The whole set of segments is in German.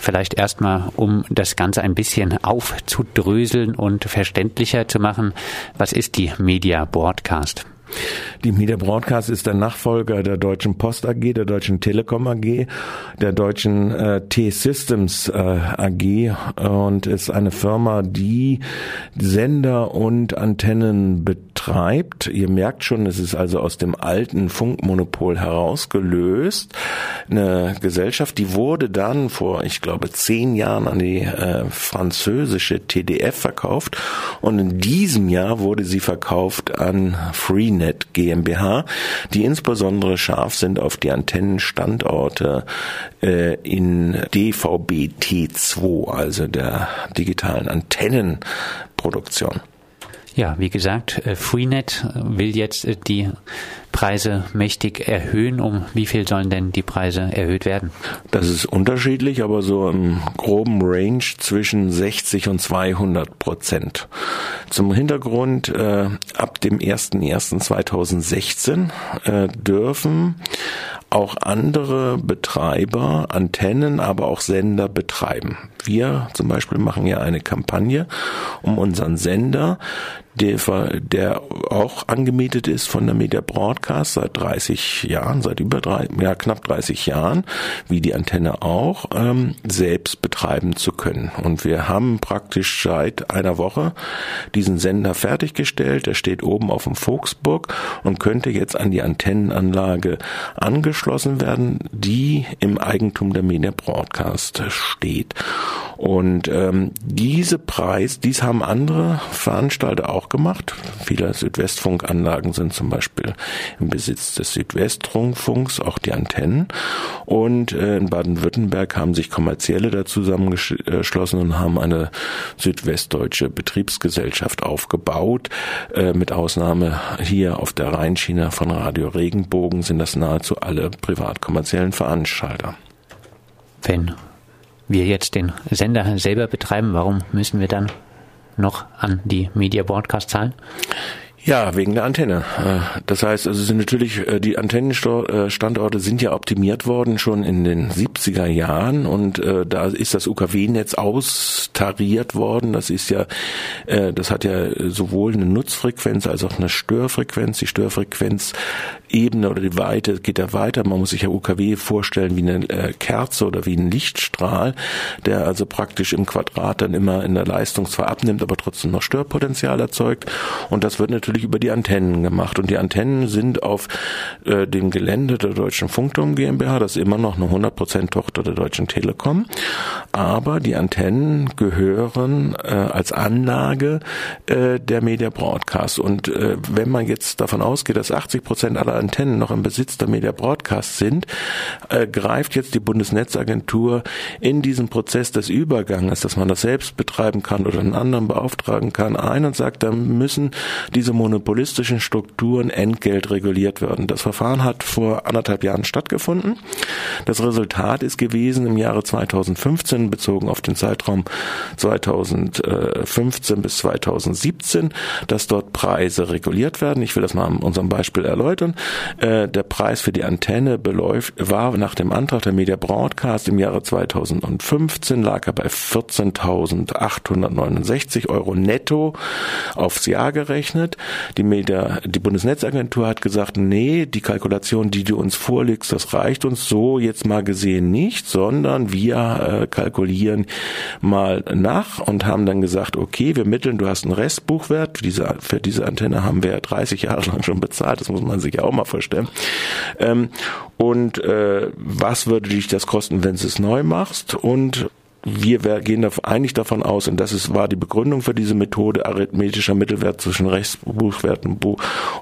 Vielleicht erstmal, um das Ganze ein bisschen aufzudröseln und verständlicher zu machen, was ist die Media Broadcast? Die Media Broadcast ist der Nachfolger der Deutschen Post AG, der Deutschen Telekom AG, der Deutschen äh, T-Systems äh, AG und ist eine Firma, die Sender und Antennen betreibt. Ihr merkt schon, es ist also aus dem alten Funkmonopol herausgelöst. Eine Gesellschaft, die wurde dann vor, ich glaube, zehn Jahren an die äh, französische TDF verkauft und in diesem Jahr wurde sie verkauft an Freenet. Freenet GmbH, die insbesondere scharf sind auf die Antennenstandorte äh, in DVB-T2, also der digitalen Antennenproduktion. Ja, wie gesagt, äh, Freenet will jetzt äh, die Preise mächtig erhöhen. Um wie viel sollen denn die Preise erhöht werden? Das ist unterschiedlich, aber so im groben Range zwischen 60 und 200 Prozent. Zum Hintergrund, äh, ab dem 01.01.2016 äh, dürfen auch andere Betreiber Antennen, aber auch Sender betreiben. Wir zum Beispiel machen ja eine Kampagne, um unseren Sender, der, der auch angemietet ist von der Media Broadcast seit 30 Jahren, seit über drei, ja, knapp 30 Jahren, wie die Antenne auch, ähm, selbst betreiben zu können. Und wir haben praktisch seit einer Woche diesen Sender fertiggestellt. Der steht oben auf dem Vogtsburg und könnte jetzt an die Antennenanlage angeschlossen werden, die im Eigentum der Media Broadcast steht. Und ähm, diese Preis, dies haben andere Veranstalter auch gemacht. Viele Südwestfunkanlagen sind zum Beispiel im Besitz des Südwestrundfunks, auch die Antennen. Und äh, in Baden-Württemberg haben sich Kommerzielle da zusammengeschlossen und haben eine südwestdeutsche Betriebsgesellschaft aufgebaut. Äh, mit Ausnahme hier auf der Rheinschiene von Radio Regenbogen sind das nahezu alle privatkommerziellen Veranstalter. Wenn wir jetzt den Sender selber betreiben, warum müssen wir dann noch an die Media Broadcast zahlen? Ja, wegen der Antenne. Äh, das heißt, also sind natürlich äh, die Antennenstandorte sind ja optimiert worden schon in den 70er Jahren und äh, da ist das UKW-Netz austariert worden. Das ist ja, das hat ja sowohl eine Nutzfrequenz als auch eine Störfrequenz. Die Störfrequenzebene oder die Weite geht ja weiter. Man muss sich ja UKW vorstellen wie eine Kerze oder wie ein Lichtstrahl, der also praktisch im Quadrat dann immer in der Leistung zwar abnimmt, aber trotzdem noch Störpotenzial erzeugt. Und das wird natürlich über die Antennen gemacht. Und die Antennen sind auf äh, dem Gelände der Deutschen Funkturm GmbH, das ist immer noch eine 100% Tochter der Deutschen Telekom. Aber die Antennen gehören äh, als Anlage äh, der Media Broadcast. Und äh, wenn man jetzt davon ausgeht, dass 80% aller Antennen noch im Besitz der Media Broadcast sind, äh, greift jetzt die Bundesnetzagentur in diesen Prozess des Überganges, dass man das selbst betreiben kann oder einen anderen beauftragen kann, ein und sagt, da müssen diese monopolistischen Strukturen entgeltreguliert werden. Das Verfahren hat vor anderthalb Jahren stattgefunden. Das Resultat ist gewesen im Jahre 2015 bezogen auf den Zeitraum 2015 bis 2017, dass dort Preise reguliert werden. Ich will das mal an unserem Beispiel erläutern. Äh, der Preis für die Antenne beläuft, war nach dem Antrag der Media Broadcast im Jahre 2015 lag er bei 14.869 Euro netto aufs Jahr gerechnet. Die, Media, die Bundesnetzagentur hat gesagt, nee, die Kalkulation, die du uns vorlegst, das reicht uns so jetzt mal gesehen nicht, sondern wir äh, kalkulieren mal nach und haben dann gesagt, okay, wir mitteln, du hast einen Restbuchwert, für diese, für diese Antenne haben wir 30 Jahre lang schon bezahlt, das muss man sich auch mal vorstellen. Ähm, und äh, was würde dich das kosten, wenn du es neu machst? Und wir gehen eigentlich davon aus, und das ist, war die Begründung für diese Methode, arithmetischer Mittelwert zwischen Rechtsbuchwert und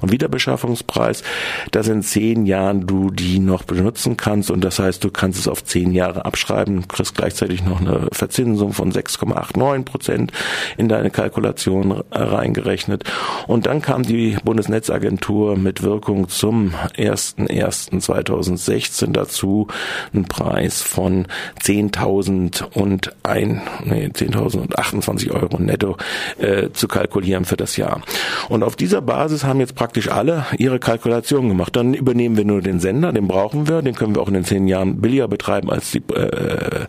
Wiederbeschaffungspreis, dass in zehn Jahren du die noch benutzen kannst und das heißt, du kannst es auf zehn Jahre abschreiben, kriegst gleichzeitig noch eine Verzinsung von 6,89 Prozent in deine Kalkulation reingerechnet. Und dann kam die Bundesnetzagentur mit Wirkung zum 01.01.2016 dazu, einen Preis von 10.000 und und ein, nee, 10.028 Euro netto äh, zu kalkulieren für das Jahr. Und auf dieser Basis haben jetzt praktisch alle ihre Kalkulation gemacht. Dann übernehmen wir nur den Sender, den brauchen wir, den können wir auch in den zehn Jahren billiger betreiben als die, äh,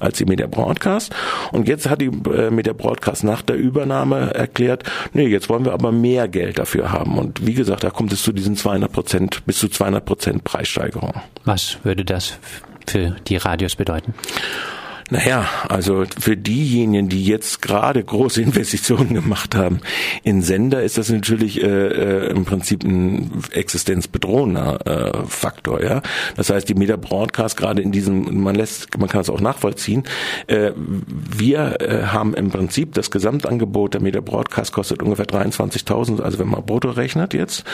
als die Media Broadcast. Und jetzt hat die äh, Media Broadcast nach der Übernahme erklärt, nee, jetzt wollen wir aber mehr Geld dafür haben. Und wie gesagt, da kommt es zu diesen 200 Prozent, bis zu 200 Prozent Preissteigerung. Was würde das für die Radios bedeuten? Naja, also für diejenigen, die jetzt gerade große Investitionen gemacht haben in Sender, ist das natürlich äh, äh, im Prinzip ein existenzbedrohender äh, Faktor. Ja, das heißt, die Media Broadcast gerade in diesem, man lässt, man kann es auch nachvollziehen. Äh, wir äh, haben im Prinzip das Gesamtangebot der Media Broadcast kostet ungefähr 23.000, also wenn man brutto rechnet jetzt,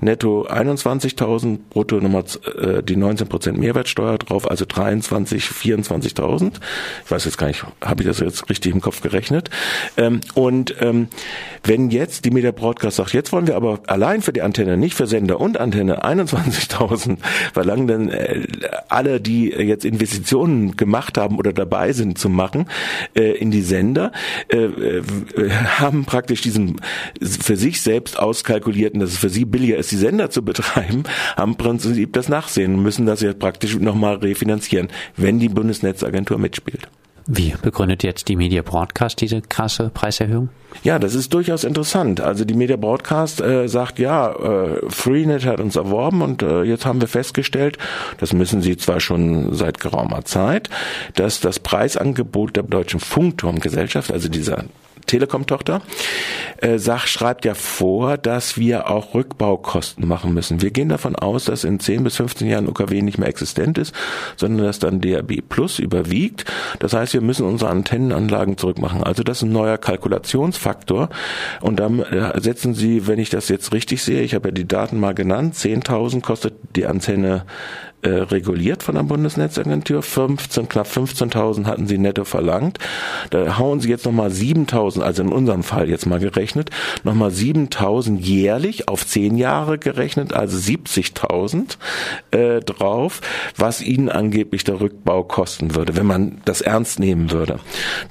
netto 21.000, brutto nochmal äh, die 19 Prozent Mehrwertsteuer drauf, also 23, 24.000 ich weiß jetzt gar nicht, habe ich das jetzt richtig im Kopf gerechnet? Ähm, und ähm, wenn jetzt die Media Broadcast sagt, jetzt wollen wir aber allein für die Antenne, nicht für Sender und Antenne 21.000 verlangen, dann äh, alle, die jetzt Investitionen gemacht haben oder dabei sind zu machen äh, in die Sender, äh, äh, haben praktisch diesen für sich selbst auskalkulierten, dass es für sie billiger ist, die Sender zu betreiben, haben im Prinzip das Nachsehen und müssen das jetzt praktisch nochmal refinanzieren, wenn die Bundesnetzagentur mitspielt. Wie begründet jetzt die Media Broadcast diese krasse Preiserhöhung? Ja, das ist durchaus interessant. Also die Media Broadcast äh, sagt, ja, äh, Freenet hat uns erworben und äh, jetzt haben wir festgestellt, das müssen sie zwar schon seit geraumer Zeit, dass das Preisangebot der Deutschen Funkturmgesellschaft, also dieser Telekom-Tochter, äh, Sach schreibt ja vor, dass wir auch Rückbaukosten machen müssen. Wir gehen davon aus, dass in 10 bis 15 Jahren UKW nicht mehr existent ist, sondern dass dann DAB Plus überwiegt. Das heißt, wir müssen unsere Antennenanlagen zurückmachen. Also das ist ein neuer Kalkulationsfaktor. Und dann äh, setzen Sie, wenn ich das jetzt richtig sehe, ich habe ja die Daten mal genannt, 10.000 kostet die Antenne äh, reguliert von der Bundesnetzagentur. 15, knapp 15.000 hatten sie netto verlangt. Da hauen sie jetzt nochmal 7.000, also in unserem Fall jetzt mal gerechnet, nochmal 7.000 jährlich auf 10 Jahre gerechnet, also 70.000 äh, drauf, was ihnen angeblich der Rückbau kosten würde, wenn man das ernst nehmen würde.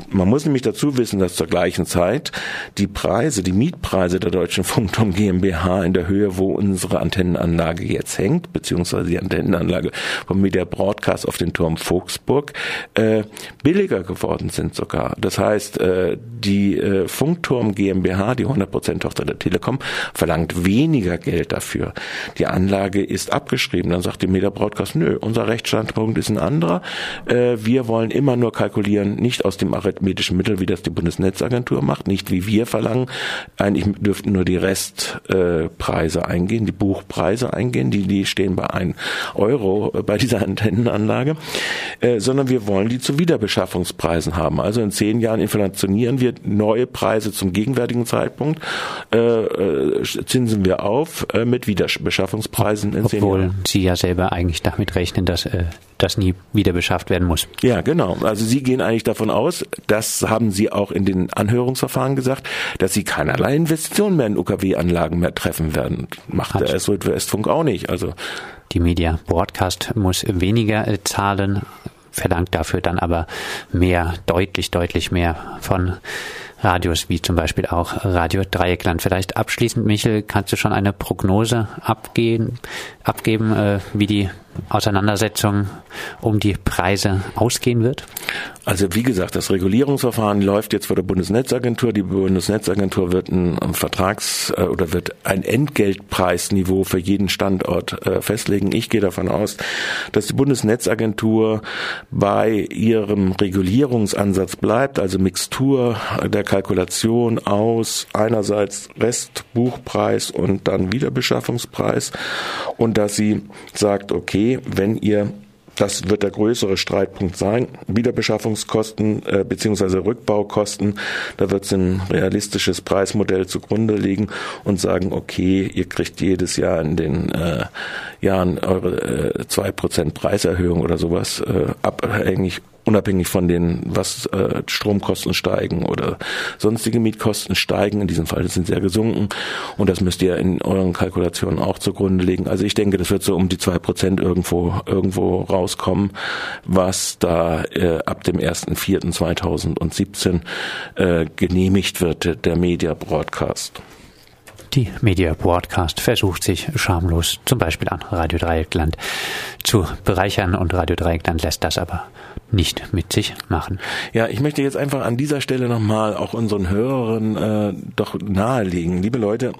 Man muss nämlich dazu wissen, dass zur gleichen Zeit die Preise, die Mietpreise der Deutschen Funkturm GmbH in der Höhe, wo unsere Antennenanlage jetzt hängt, beziehungsweise die Antennenanlage Anlage vom Media Broadcast auf den Turm Vogtsburg äh, billiger geworden sind sogar. Das heißt, äh, die äh, Funkturm GmbH, die 100% Tochter der Telekom, verlangt weniger Geld dafür. Die Anlage ist abgeschrieben. Dann sagt die Media Broadcast, nö, unser Rechtsstandpunkt ist ein anderer. Äh, wir wollen immer nur kalkulieren, nicht aus dem arithmetischen Mittel, wie das die Bundesnetzagentur macht, nicht wie wir verlangen. Eigentlich dürften nur die Restpreise äh, eingehen, die Buchpreise eingehen, die, die stehen bei 1 Euro Euro bei dieser Antennenanlage, äh, sondern wir wollen die zu Wiederbeschaffungspreisen haben. Also in zehn Jahren inflationieren wir neue Preise zum gegenwärtigen Zeitpunkt, äh, äh, zinsen wir auf äh, mit Wiederbeschaffungspreisen in Obwohl zehn Jahren. Sie ja selber eigentlich damit rechnen, dass äh, das nie wieder beschafft werden muss. Ja, genau. Also Sie gehen eigentlich davon aus, das haben Sie auch in den Anhörungsverfahren gesagt, dass Sie keinerlei Investitionen mehr in UKW-Anlagen mehr treffen werden. Macht Hat. der SWF Westfunk auch nicht. Also die Media Broadcast muss weniger äh, zahlen, verlangt dafür dann aber mehr, deutlich, deutlich mehr von Radios, wie zum Beispiel auch Radio Dreieckland. Vielleicht abschließend, Michel, kannst du schon eine Prognose abgeben, abgeben äh, wie die Auseinandersetzung um die Preise ausgehen wird? Also wie gesagt, das Regulierungsverfahren läuft jetzt vor der Bundesnetzagentur. Die Bundesnetzagentur wird ein Vertrags- äh, oder wird ein Entgeltpreisniveau für jeden Standort äh, festlegen. Ich gehe davon aus, dass die Bundesnetzagentur bei ihrem Regulierungsansatz bleibt, also Mixtur der Kalkulation aus einerseits Restbuchpreis und dann Wiederbeschaffungspreis und dass sie sagt, okay, wenn ihr das wird der größere Streitpunkt sein. Wiederbeschaffungskosten äh, bzw. Rückbaukosten. Da wird es ein realistisches Preismodell zugrunde liegen und sagen, okay, ihr kriegt jedes Jahr in den äh, Jahren eure äh, zwei äh, Prozent Preiserhöhung oder sowas äh, abhängig unabhängig von den, was äh, Stromkosten steigen oder sonstige Mietkosten steigen. In diesem Fall sind sie ja gesunken und das müsst ihr in euren Kalkulationen auch zugrunde legen. Also ich denke, das wird so um die zwei Prozent irgendwo irgendwo rauskommen, was da äh, ab dem 1.4.2017 äh, genehmigt wird, der Media Broadcast. Die Media Broadcast versucht sich schamlos zum Beispiel an Radio Dreieckland zu bereichern und Radio Dreieckland lässt das aber nicht mit sich machen. Ja, ich möchte jetzt einfach an dieser Stelle nochmal auch unseren Hörern äh, doch nahelegen. Liebe Leute,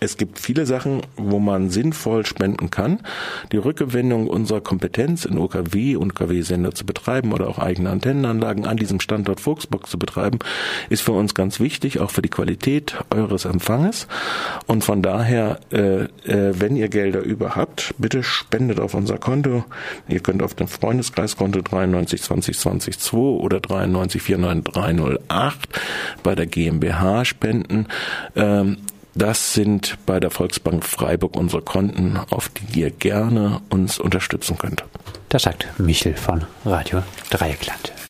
es gibt viele Sachen, wo man sinnvoll spenden kann. Die Rückgewinnung unserer Kompetenz in OKW und KW-Sender zu betreiben oder auch eigene Antennenanlagen an diesem Standort Volksbock zu betreiben, ist für uns ganz wichtig, auch für die Qualität eures Empfanges. Und von daher, äh, äh, wenn ihr Gelder über habt, bitte spendet auf unser Konto. Ihr könnt auf dem Freundeskreiskonto 93 20 20 2 oder 93 49 308 bei der GmbH spenden. Ähm, das sind bei der Volksbank Freiburg unsere Konten, auf die ihr gerne uns unterstützen könnt. Das sagt Michel von Radio Dreieckland.